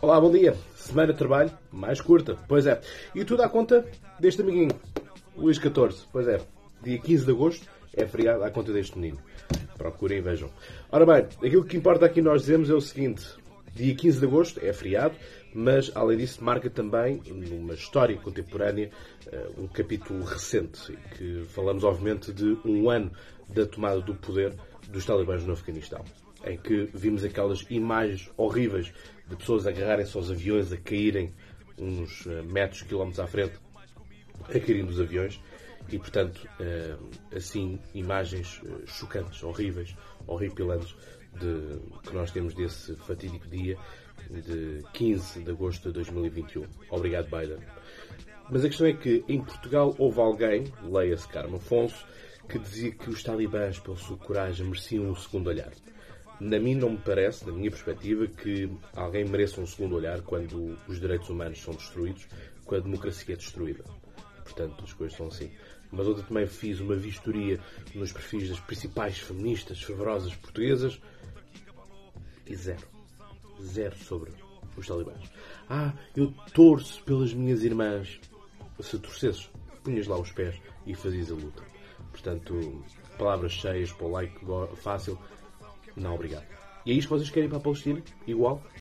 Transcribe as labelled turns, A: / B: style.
A: Olá, bom dia. Semana de trabalho mais curta, pois é. E tudo à conta deste amiguinho, Luís XIV, pois é. Dia 15 de agosto é feriado à conta deste menino. Procurem e vejam. Ora bem, aquilo que importa aqui nós dizemos é o seguinte: dia 15 de agosto é feriado, mas além disso marca também, numa história contemporânea, eh, um capítulo recente, que falamos obviamente de um ano da tomada do poder dos talibãs no Afeganistão, em que vimos aquelas imagens horríveis de pessoas agarrarem-se aos aviões, a caírem uns eh, metros, quilómetros à frente, a caírem dos aviões, e portanto, eh, assim, imagens chocantes, horríveis, horripilantes, de, que nós temos desse fatídico dia de 15 de agosto de 2021. Obrigado, Biden. Mas a questão é que em Portugal houve alguém, leia-se Carmo Afonso, que dizia que os talibãs, pela sua coragem, mereciam um segundo olhar. Na mim não me parece, da minha perspectiva, que alguém mereça um segundo olhar quando os direitos humanos são destruídos, quando a democracia é destruída. Portanto, as coisas são assim. Mas ontem também fiz uma vistoria nos perfis das principais feministas fervorosas portuguesas e zero. Zero sobre os talibãs. Ah, eu torço pelas minhas irmãs. Se torcesses, punhas lá os pés e fazias a luta. Portanto, palavras cheias para o like fácil. Não, obrigado. E é isto que vocês querem para a Palestina? Igual?